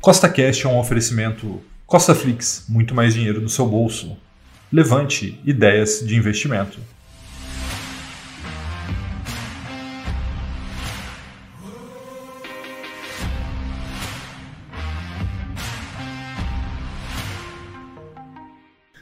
Costa Cash é um oferecimento Costa Flix, muito mais dinheiro no seu bolso. Levante ideias de investimento.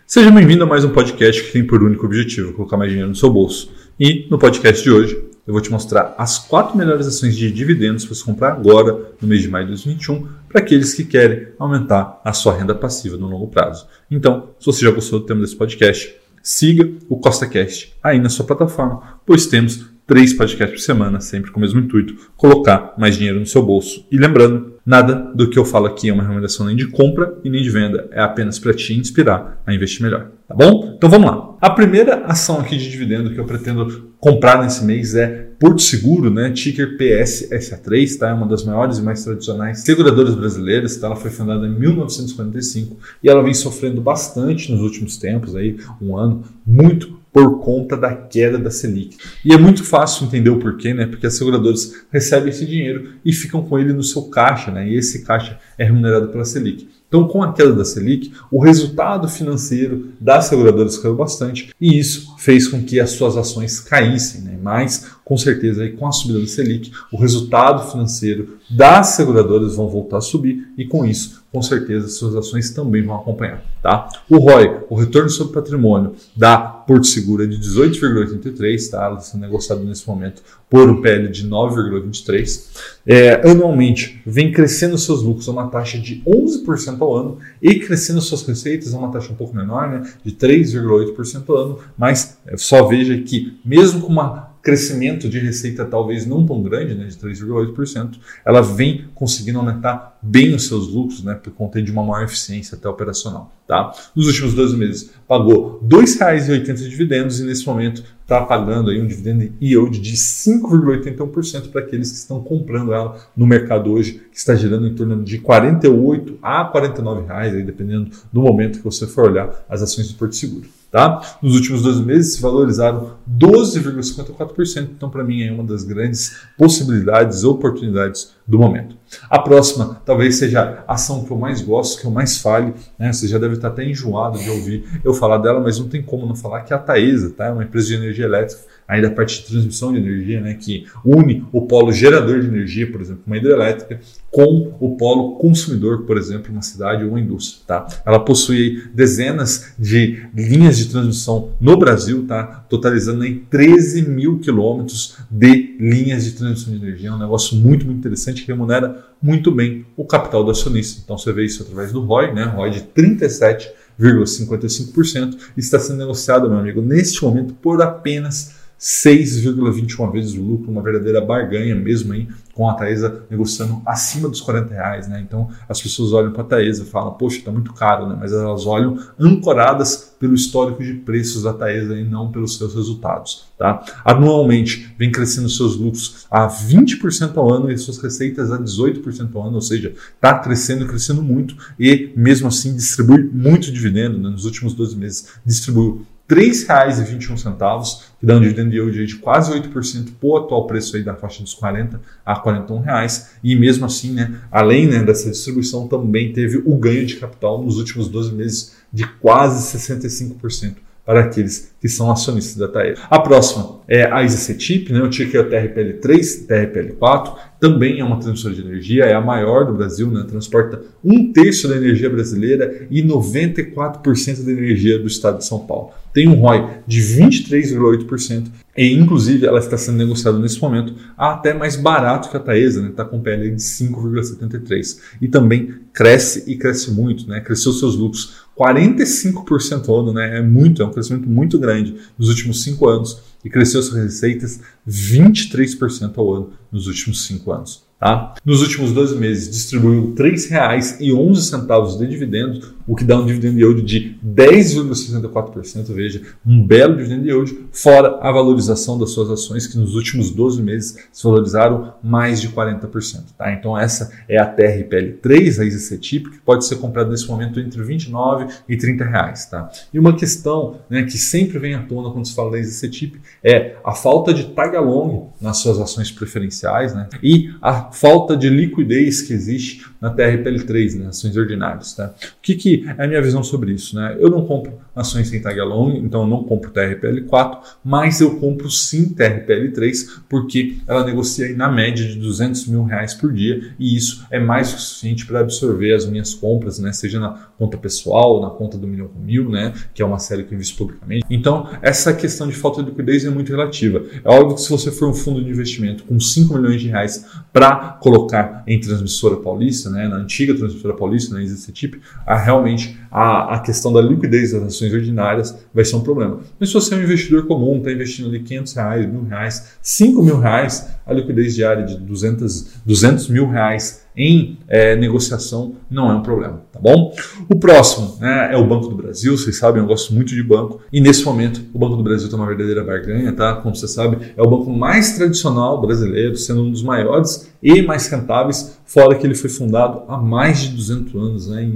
Seja bem-vindo a mais um podcast que tem por único objetivo colocar mais dinheiro no seu bolso. E no podcast de hoje eu vou te mostrar as quatro melhores ações de dividendos para você comprar agora, no mês de maio de 2021, para aqueles que querem aumentar a sua renda passiva no longo prazo. Então, se você já gostou do tema desse podcast, siga o CostaCast aí na sua plataforma, pois temos três podcasts por semana, sempre com o mesmo intuito, colocar mais dinheiro no seu bolso. E lembrando, nada do que eu falo aqui é uma recomendação nem de compra e nem de venda, é apenas para te inspirar a investir melhor, tá bom? Então vamos lá. A primeira ação aqui de dividendo que eu pretendo comprar nesse mês é Porto Seguro, né? Ticker PSSA3, tá? É uma das maiores e mais tradicionais seguradoras brasileiras, tá? Ela foi fundada em 1945 e ela vem sofrendo bastante nos últimos tempos, aí um ano muito por conta da queda da Selic. E é muito fácil entender o porquê, né? Porque as seguradoras recebem esse dinheiro e ficam com ele no seu caixa, né? E esse caixa é remunerado pela Selic. Então, com a queda da Selic, o resultado financeiro das seguradoras caiu bastante e isso fez com que as suas ações caíssem. Né? Mas, com certeza, aí, com a subida da Selic, o resultado financeiro das seguradoras vão voltar a subir e, com isso, com certeza, suas ações também vão acompanhar. Tá? O ROI, o retorno sobre patrimônio da Porto Seguro é de 18,83, tá? Ela está negociada nesse momento por um PL de 9,23. É, anualmente, vem crescendo seus lucros a uma taxa de 11% ao ano e crescendo suas receitas a uma taxa um pouco menor, né, de 3,8% ao ano, mas é, só veja que mesmo com um crescimento de receita talvez não tão grande, né, de 3,8%, ela vem conseguindo aumentar bem os seus lucros, né, por conta de uma maior eficiência até operacional. Tá? Nos últimos 12 meses pagou R$ 2,80 de dividendos e nesse momento está pagando aí um dividendo yield de 5,81% para aqueles que estão comprando ela no mercado hoje, que está girando em torno de 48 a 49 reais, aí dependendo do momento que você for olhar as ações do Porto Seguro. Tá? Nos últimos 12 meses se valorizaram 12,54%, então para mim é uma das grandes possibilidades, oportunidades do momento. A próxima talvez seja a ação que eu mais gosto, que eu mais fale, né? Você já deve estar até enjoado de ouvir eu falar dela, mas não tem como não falar que é a Taesa, tá? É uma empresa de energia elétrica, ainda a parte de transmissão de energia, né? Que une o polo gerador de energia, por exemplo, uma hidrelétrica, com o polo consumidor, por exemplo, uma cidade ou uma indústria, tá? Ela possui dezenas de linhas de transmissão no Brasil, tá? Totalizando em 13 mil quilômetros de linhas de transmissão de energia, é um negócio muito, muito interessante que remunera muito bem o capital do acionista. Então você vê isso através do ROI, né? ROI de 37,55% está sendo negociado, meu amigo, neste momento por apenas 6,21 vezes o lucro, uma verdadeira barganha mesmo aí, com a Taesa negociando acima dos 40 reais, né? Então as pessoas olham para a Taesa e falam, poxa, está muito caro, né? Mas elas olham ancoradas pelo histórico de preços da Taesa e não pelos seus resultados, tá? Anualmente vem crescendo seus lucros a 20% ao ano e suas receitas a 18% ao ano, ou seja, está crescendo, crescendo muito e mesmo assim distribui muito dividendo, né? Nos últimos 12 meses distribuiu R$ 3,21, que dá um dividend yield de quase 8% por atual preço aí da faixa dos 40 a 41 reais. E mesmo assim, né, além né, dessa distribuição, também teve o ganho de capital nos últimos 12 meses de quase 65% para aqueles que são acionistas da Taesa. A próxima é a EasyCTIP, né? o ticker é o TRPL3, TRPL4, também é uma transmissora de energia, é a maior do Brasil, né? transporta um terço da energia brasileira e 94% da energia do estado de São Paulo. Tem um ROI de 23,8% e, inclusive, ela está sendo negociada nesse momento até mais barato que a Taesa, está né? com PL de 5,73%. E também cresce e cresce muito, né? cresceu seus lucros 45% ao ano, né? é muito, é um crescimento muito grande nos últimos cinco anos e cresceu suas receitas 23% ao ano nos últimos cinco anos. Tá? Nos últimos 12 meses, distribuiu R$ 3,11 de dividendos o que dá um dividend yield de 10,64%, veja, um belo dividend yield, fora a valorização das suas ações, que nos últimos 12 meses se valorizaram mais de 40%. Tá? Então essa é a TRPL3, a IZCTIP, que pode ser comprada nesse momento entre 29 e 30 reais. Tá? E uma questão né, que sempre vem à tona quando se fala da IZCTIP é a falta de tag along nas suas ações preferenciais né, e a falta de liquidez que existe na TRPL3, né, ações ordinárias. Tá? O que, que é a minha visão sobre isso? Né? Eu não compro ações sem tag along, então eu não compro TRPL4, mas eu compro sim TRPL3 porque ela negocia na média de 200 mil reais por dia e isso é mais que suficiente para absorver as minhas compras, né, seja na conta pessoal, na conta do milhão com mil, né, que é uma série que eu invisto publicamente. Então, essa questão de falta de liquidez é muito relativa. É óbvio que se você for um fundo de investimento com 5 milhões de reais para colocar em transmissora paulista, né, na antiga transmissora paulista, na EasyCTIP, a, realmente realmente a, a questão da liquidez das ações ordinárias vai ser um problema. Mas se você é um investidor comum, está investindo ali 500 reais, mil reais, 5 mil reais, a liquidez diária de 200, 200 mil reais em é, negociação não é um problema, tá bom? O próximo né, é o Banco do Brasil, vocês sabem, eu gosto muito de banco e nesse momento o Banco do Brasil está uma verdadeira barganha, tá? Como você sabe, é o banco mais tradicional brasileiro, sendo um dos maiores e mais rentáveis, fora que ele foi fundado há mais de 200 anos, né, em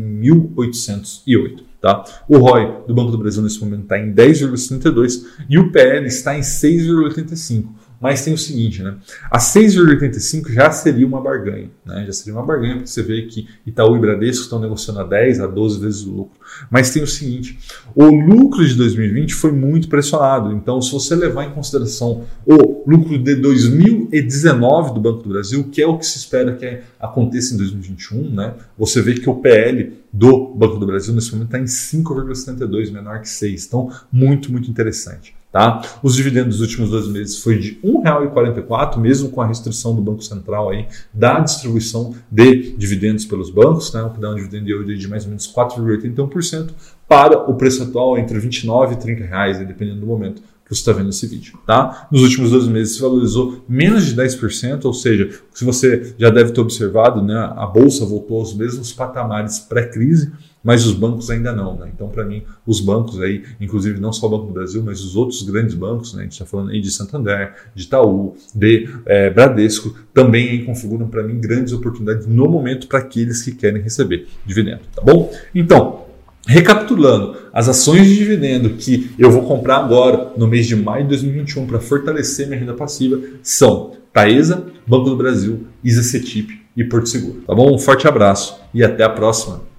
1808. Tá? O ROI do Banco do Brasil nesse momento está em 10,72 e o PL está em 6,85. Mas tem o seguinte, né? A 6,85 já seria uma barganha, né? Já seria uma barganha, porque você vê que Itaú e Bradesco estão negociando a 10 a 12 vezes o lucro. Mas tem o seguinte: o lucro de 2020 foi muito pressionado. Então, se você levar em consideração o lucro de 2019 do Banco do Brasil, que é o que se espera que aconteça em 2021, né? Você vê que o PL do Banco do Brasil nesse momento está em 5,72, menor que 6. Então, muito, muito interessante. Tá? Os dividendos dos últimos dois meses foi de R$ 1,44, mesmo com a restrição do Banco Central aí, da distribuição de dividendos pelos bancos, né? o que dá um dividendo de mais ou menos 4,81%, para o preço atual entre R$ 29 e 30 reais, dependendo do momento você está vendo esse vídeo. Tá? Nos últimos dois meses se valorizou menos de 10%, ou seja, se você já deve ter observado, né, a Bolsa voltou aos mesmos patamares pré-crise, mas os bancos ainda não. Né? Então, para mim, os bancos aí, inclusive não só o Banco do Brasil, mas os outros grandes bancos, né? a gente está falando aí de Santander, de Itaú, de é, Bradesco, também aí configuram para mim grandes oportunidades no momento para aqueles que querem receber dividendo, tá bom? Então, Recapitulando, as ações de dividendo que eu vou comprar agora, no mês de maio de 2021, para fortalecer minha renda passiva, são Taesa, Banco do Brasil, Isa Cetip e Porto Seguro. Tá bom? Um forte abraço e até a próxima.